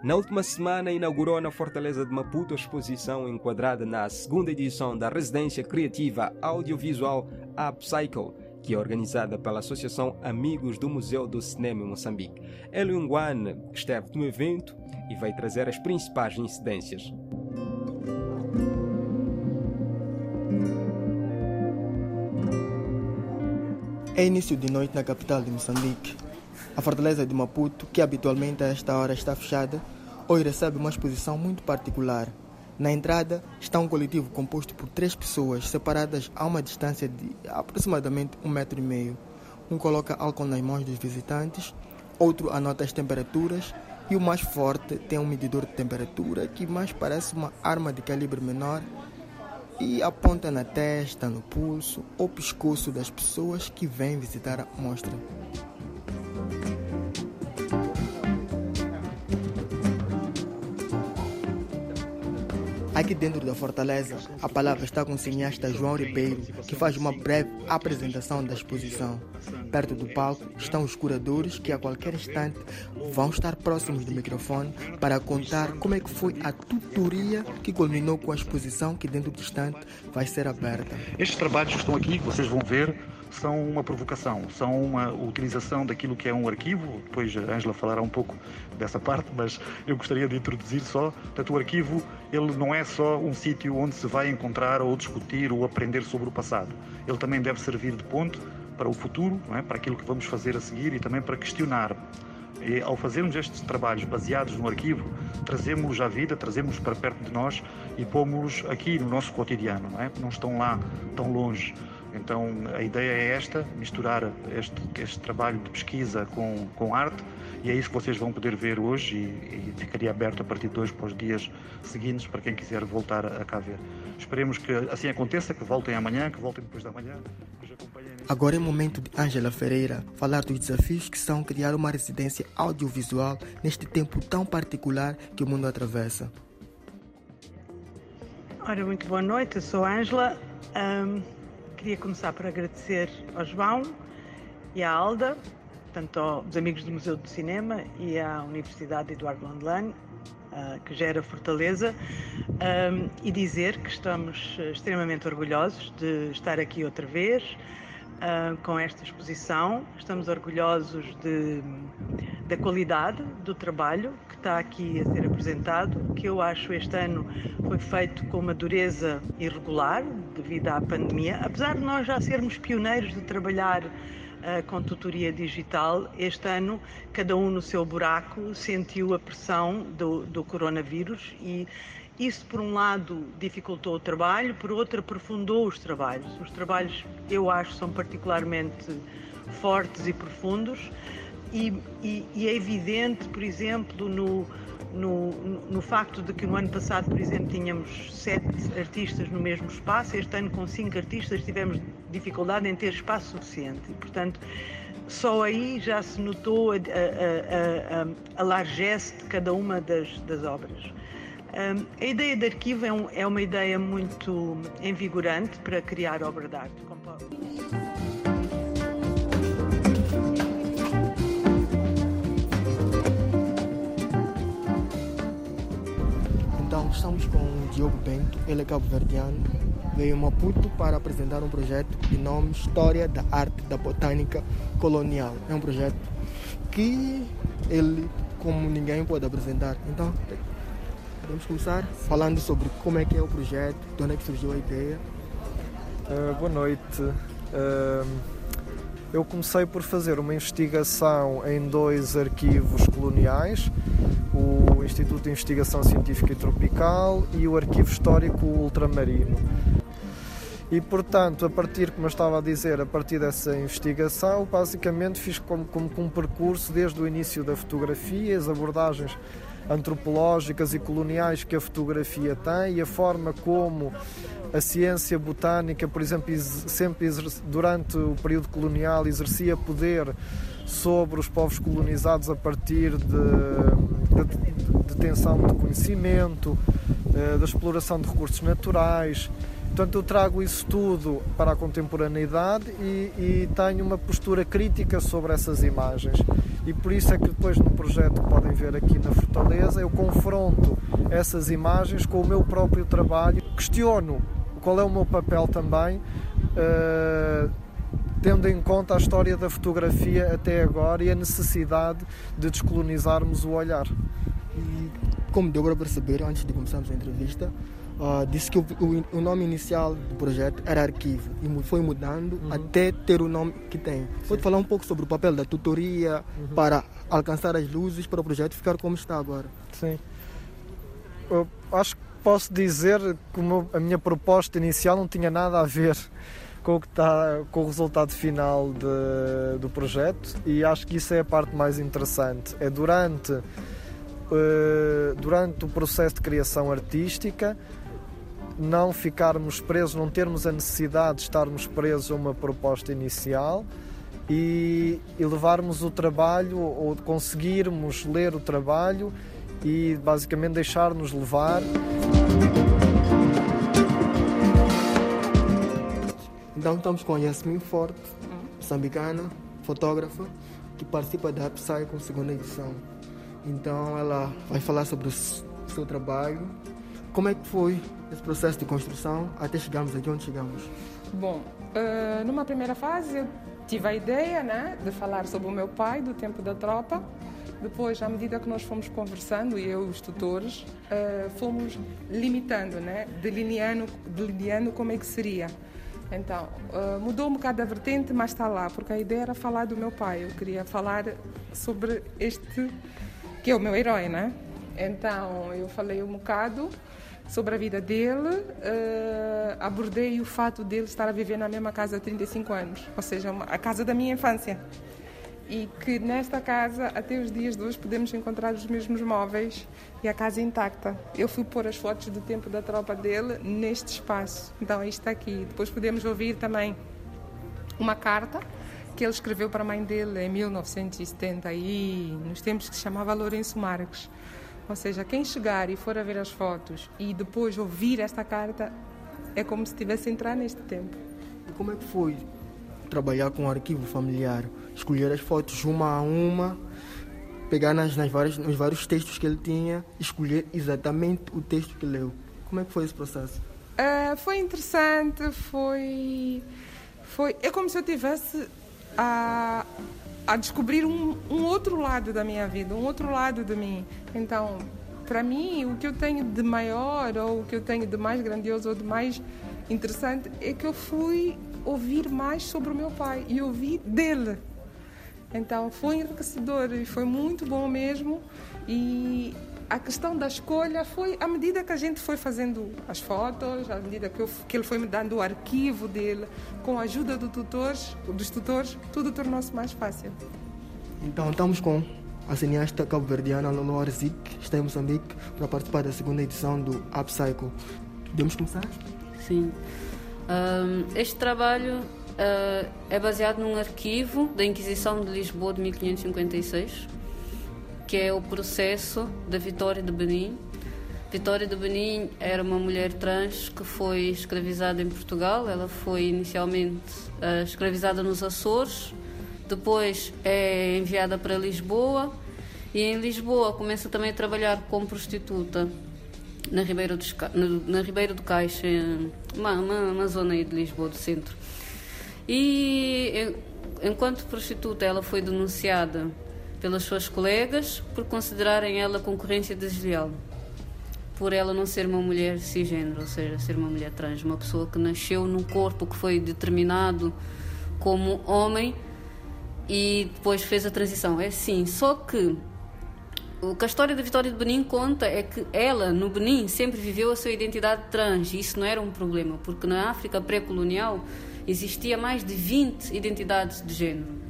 Na última semana, inaugurou na Fortaleza de Maputo a exposição enquadrada na segunda edição da Residência Criativa Audiovisual Upcycle, que é organizada pela Associação Amigos do Museu do Cinema em Moçambique. Elio Nguan esteve no evento e vai trazer as principais incidências. É início de noite na capital de Moçambique. A fortaleza de Maputo, que habitualmente a esta hora está fechada, hoje recebe uma exposição muito particular. Na entrada está um coletivo composto por três pessoas separadas a uma distância de aproximadamente um metro e meio. Um coloca álcool nas mãos dos visitantes, outro anota as temperaturas e o mais forte tem um medidor de temperatura que mais parece uma arma de calibre menor e aponta na testa, no pulso ou pescoço das pessoas que vêm visitar a mostra. Aqui dentro da fortaleza, a palavra está com o cineasta João Ribeiro, que faz uma breve apresentação da exposição. Perto do palco estão os curadores que a qualquer instante vão estar próximos do microfone para contar como é que foi a tutoria que culminou com a exposição que dentro do instante vai ser aberta. Estes trabalhos que estão aqui, que vocês vão ver, são uma provocação, são uma utilização daquilo que é um arquivo. Depois a Ângela falará um pouco dessa parte, mas eu gostaria de introduzir só. Portanto, o arquivo ele não é só um sítio onde se vai encontrar ou discutir ou aprender sobre o passado. Ele também deve servir de ponto para o futuro, é? para aquilo que vamos fazer a seguir e também para questionar. E, ao fazermos estes trabalhos baseados no arquivo, trazemos-los à vida, trazemos para perto de nós e pomos-los aqui no nosso cotidiano, não é? Não estão lá tão longe. Então a ideia é esta, misturar este, este trabalho de pesquisa com, com arte e é isso que vocês vão poder ver hoje e, e ficaria aberto a partir de hoje para os dias seguintes para quem quiser voltar a, a cá ver. Esperemos que assim aconteça, que voltem amanhã, que voltem depois da manhã. Agora é momento de Ângela Ferreira falar dos desafios que são criar uma residência audiovisual neste tempo tão particular que o mundo atravessa. Ora, muito boa noite, eu sou Ângela. Um, queria começar por agradecer ao João e à Alda, tanto aos amigos do Museu do Cinema e à Universidade Eduardo Landlane, uh, que gera Fortaleza, um, e dizer que estamos extremamente orgulhosos de estar aqui outra vez uh, com esta exposição. Estamos orgulhosos de, da qualidade do trabalho que está aqui a ser apresentado, que eu acho este ano foi feito com uma dureza irregular devido à pandemia. Apesar de nós já sermos pioneiros de trabalhar Uh, com tutoria digital. Este ano, cada um no seu buraco sentiu a pressão do, do coronavírus e isso, por um lado, dificultou o trabalho, por outro, aprofundou os trabalhos. Os trabalhos, eu acho, são particularmente fortes e profundos, e, e, e é evidente, por exemplo, no, no, no, facto de que no ano passado, por exemplo, tínhamos sete artistas no mesmo espaço, este ano, com cinco artistas, tivemos dificuldade em ter espaço suficiente. E, portanto, só aí já se notou a, a, a, a, largesse de cada uma das, das obras. A ideia de arquivo é, um, é, uma ideia muito envigorante para criar obra de arte. Então, estamos com o Diogo Bento, ele é cabo-verdiano, veio a Maputo para apresentar um projeto de nome História da Arte da Botânica Colonial. É um projeto que ele, como ninguém, pode apresentar. Então, Vamos começar falando sobre como é que é o projeto, de onde é que surgiu a ideia. Uh, boa noite. Uh, eu comecei por fazer uma investigação em dois arquivos coloniais, o Instituto de Investigação Científica e Tropical e o Arquivo Histórico Ultramarino. E, portanto, a partir, como eu estava a dizer, a partir dessa investigação, basicamente fiz como, como um percurso desde o início da fotografia, as abordagens antropológicas e coloniais que a fotografia tem e a forma como a ciência botânica, por exemplo, sempre durante o período colonial exercia poder sobre os povos colonizados a partir de, de, de detenção de conhecimento, eh, da exploração de recursos naturais, Portanto, eu trago isso tudo para a contemporaneidade e, e, tenho uma postura crítica sobre essas imagens. E por isso é que depois no projeto que podem ver aqui na Fortaleza, eu confronto essas imagens com o meu próprio trabalho, questiono qual é o meu papel também, uh, tendo em conta a história da fotografia até agora e a necessidade de descolonizarmos o olhar. E como deu para perceber antes de começarmos a entrevista, uh, disse que o, o, o, nome inicial do projeto era arquivo e foi mudando uhum. até ter o nome que tem. Sim. Pode falar um pouco sobre o papel da tutoria uhum. para alcançar as luzes para o projeto ficar como está agora? Sim. Eu acho que posso dizer que a minha proposta inicial não tinha nada a ver com o, que está, com o resultado final de, do projeto e acho que isso é a parte mais interessante. É durante, uh, durante o processo de criação artística não ficarmos presos, não termos a necessidade de estarmos presos a uma proposta inicial e, e levarmos o trabalho ou conseguirmos ler o trabalho e basicamente deixar-nos levar. Então estamos com a Yasmin Forte, moçambicana, fotógrafa, que participa da Upcycle segunda edição. Então ela vai falar sobre o seu trabalho, como é que foi esse processo de construção até chegarmos aqui onde chegamos? Bom, uh, numa primeira fase eu tive a ideia né, de falar sobre o meu pai do tempo da tropa. Depois, à medida que nós fomos conversando, eu e os tutores, uh, fomos limitando, né, delineando, delineando como é que seria. Então, uh, mudou um bocado a vertente, mas está lá, porque a ideia era falar do meu pai. Eu queria falar sobre este, que é o meu herói, né? Então, eu falei um bocado sobre a vida dele, uh, abordei o fato dele estar a viver na mesma casa há 35 anos, ou seja, a casa da minha infância. E que nesta casa, até os dias de hoje, podemos encontrar os mesmos móveis e a casa intacta. Eu fui pôr as fotos do tempo da tropa dele neste espaço. Então, isto está aqui. Depois podemos ouvir também uma carta que ele escreveu para a mãe dele em 1970, aí, nos tempos que se chamava Lourenço Marques. Ou seja, quem chegar e for a ver as fotos e depois ouvir esta carta é como se estivesse a entrar neste tempo. E como é que foi trabalhar com o arquivo familiar? Escolher as fotos uma a uma, pegar nas, nas várias, nos vários textos que ele tinha, escolher exatamente o texto que leu. Como é que foi esse processo? Uh, foi interessante, foi, foi. É como se eu tivesse a, a descobrir um, um outro lado da minha vida, um outro lado de mim. Então, para mim, o que eu tenho de maior, ou o que eu tenho de mais grandioso, ou de mais interessante, é que eu fui ouvir mais sobre o meu pai e ouvi dele. Então, foi enriquecedor e foi muito bom mesmo. E a questão da escolha foi à medida que a gente foi fazendo as fotos, à medida que, eu, que ele foi me dando o arquivo dele, com a ajuda do tutores, dos tutores, tudo tornou-se mais fácil. Então estamos com a cineasta cabo-verdiana Lolo Arzik, está em Moçambique, para participar da segunda edição do Upcycle. Podemos começar? Sim. Um, este trabalho uh, é baseado num arquivo da Inquisição de Lisboa de 1556 que é o processo da Vitória de Benin. Vitória de Benin era uma mulher trans que foi escravizada em Portugal. Ela foi inicialmente uh, escravizada nos Açores, depois é enviada para Lisboa e em Lisboa começa também a trabalhar como prostituta na Ribeira do, na Ribeira do Caixa, uma, uma, uma zona aí de Lisboa, do centro. E enquanto prostituta ela foi denunciada pelas suas colegas por considerarem ela concorrência desleal. Por ela não ser uma mulher cisgênero, ou seja, ser uma mulher trans, uma pessoa que nasceu num corpo que foi determinado como homem e depois fez a transição. É sim, só que o que a história da Vitória de Benin conta é que ela, no Benin, sempre viveu a sua identidade trans e isso não era um problema, porque na África pré-colonial existia mais de 20 identidades de género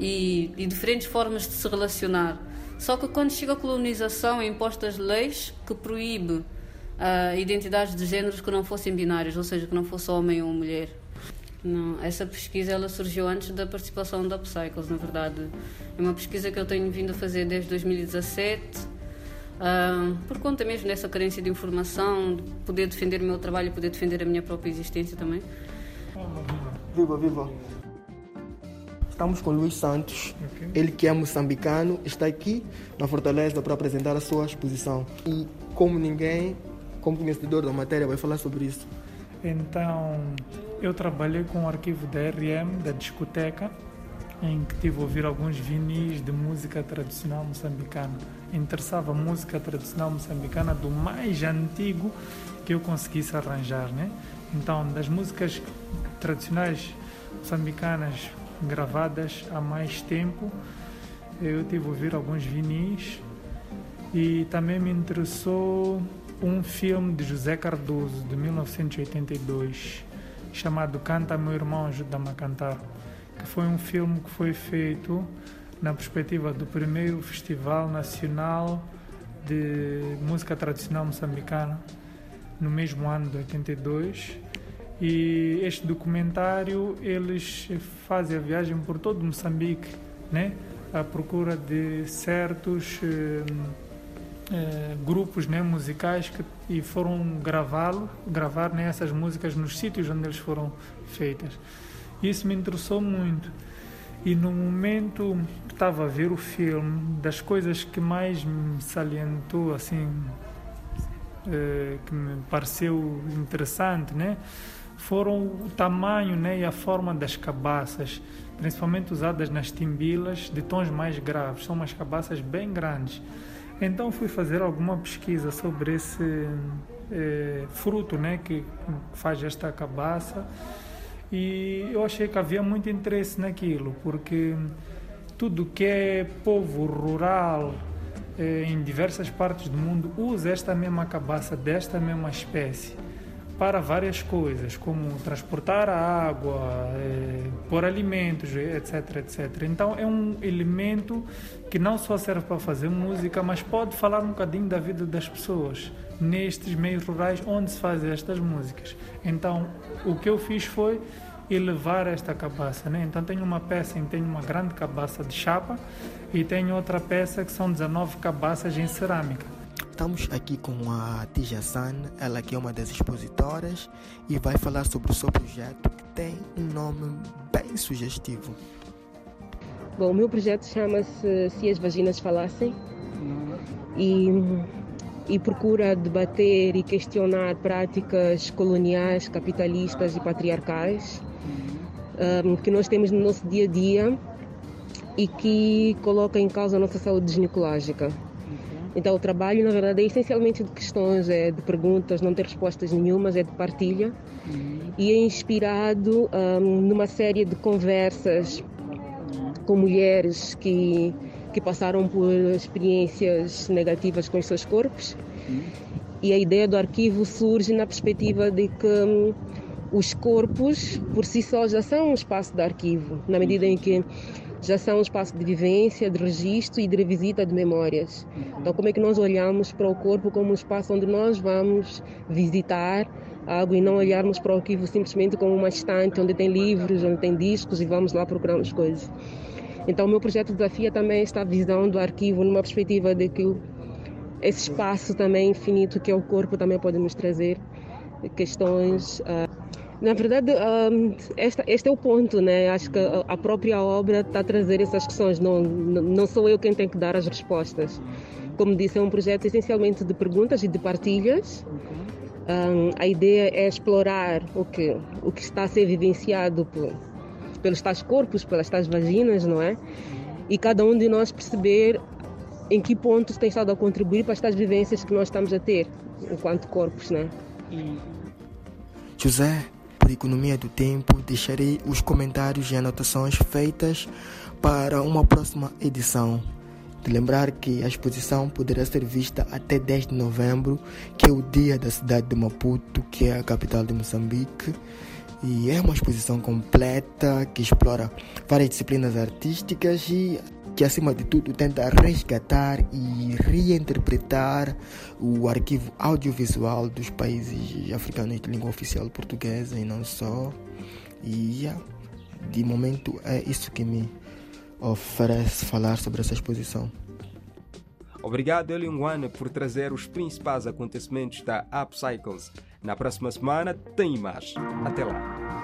e, e diferentes formas de se relacionar. Só que quando chega a colonização é impostas leis que proíbe uh, identidades de géneros que não fossem binárias, ou seja, que não fosse homem ou mulher. Não, essa pesquisa ela surgiu antes da participação da Upcycles, na verdade. É uma pesquisa que eu tenho vindo a fazer desde 2017, Uh, por conta mesmo dessa carência de informação, de poder defender o meu trabalho e poder defender a minha própria existência também. Viva, viva! Estamos com Luiz Santos, okay. ele que é moçambicano, está aqui na Fortaleza para apresentar a sua exposição. E como ninguém, como conhecedor da matéria, vai falar sobre isso. Então, eu trabalhei com o arquivo da RM, da discoteca, em que tive a ouvir alguns vinis de música tradicional moçambicana. Interessava a música tradicional moçambicana do mais antigo que eu conseguisse arranjar, né? Então, das músicas tradicionais moçambicanas gravadas há mais tempo, eu tive a ouvir alguns vinis e também me interessou um filme de José Cardoso de 1982 chamado Canta Meu Irmão Ajuda-me a Cantar que foi um filme que foi feito na perspectiva do primeiro Festival Nacional de Música Tradicional Moçambicana, no mesmo ano de 82. E este documentário, eles fazem a viagem por todo Moçambique, né? à procura de certos eh, eh, grupos né, musicais que, e foram gravá-lo, gravar né, essas músicas nos sítios onde eles foram feitas. Isso me interessou muito. E no momento que estava a ver o filme, das coisas que mais me salientou, assim, eh, que me pareceu interessante, né? Foram o tamanho né, e a forma das cabaças, principalmente usadas nas timbilas de tons mais graves. São umas cabaças bem grandes. Então fui fazer alguma pesquisa sobre esse eh, fruto né, que faz esta cabaça e eu achei que havia muito interesse naquilo, porque tudo que é povo rural eh, em diversas partes do mundo usa esta mesma cabaça desta mesma espécie para várias coisas, como transportar água, eh, pôr alimentos, etc, etc. Então é um elemento que não só serve para fazer música, mas pode falar um bocadinho da vida das pessoas nestes meios rurais onde se fazem estas músicas. Então, o que eu fiz foi elevar esta cabaça. Né? Então, tenho uma peça em tenho uma grande cabaça de chapa e tenho outra peça que são 19 cabaças em cerâmica. Estamos aqui com a Tija San, ela que é uma das expositoras e vai falar sobre o seu projeto que tem um nome bem sugestivo. Bom, o meu projeto chama-se Se as Vaginas Falassem e e procura debater e questionar práticas coloniais, capitalistas e patriarcais um, que nós temos no nosso dia a dia e que coloca em causa a nossa saúde ginecológica. Então, o trabalho, na verdade, é essencialmente de questões, é de perguntas, não tem respostas nenhumas, é de partilha. E é inspirado um, numa série de conversas com mulheres que que passaram por experiências negativas com os seus corpos. E a ideia do arquivo surge na perspectiva de que hum, os corpos, por si só, já são um espaço de arquivo, na medida em que já são um espaço de vivência, de registro e de revisita de memórias. Então, como é que nós olhamos para o corpo como um espaço onde nós vamos visitar algo e não olharmos para o arquivo simplesmente como uma estante onde tem livros, onde tem discos e vamos lá procurarmos coisas. Então, o meu projeto desafia também esta visão do arquivo numa perspectiva de que esse espaço também infinito que é o corpo também pode nos trazer questões. Uh, na verdade, um, esta, este é o ponto, né? Acho que a própria obra está a trazer essas questões. Não, não sou eu quem tem que dar as respostas. Como disse, é um projeto essencialmente de perguntas e de partilhas. Um, a ideia é explorar o que, o que está a ser vivenciado por, pelos tais corpos, pelas tais vaginas, não é? E cada um de nós perceber em que ponto tem estado a contribuir para estas vivências que nós estamos a ter enquanto corpos, né? José, por economia do tempo, deixarei os comentários e anotações feitas para uma próxima edição. De lembrar que a exposição poderá ser vista até 10 de novembro, que é o dia da cidade de Maputo, que é a capital de Moçambique. E é uma exposição completa que explora várias disciplinas artísticas e que, acima de tudo, tenta resgatar e reinterpretar o arquivo audiovisual dos países africanos de língua oficial portuguesa e não só. E de momento é isso que me oferece falar sobre essa exposição. Obrigado, Eliunguane, por trazer os principais acontecimentos da Upcycles. Na próxima semana tem mais. Até lá.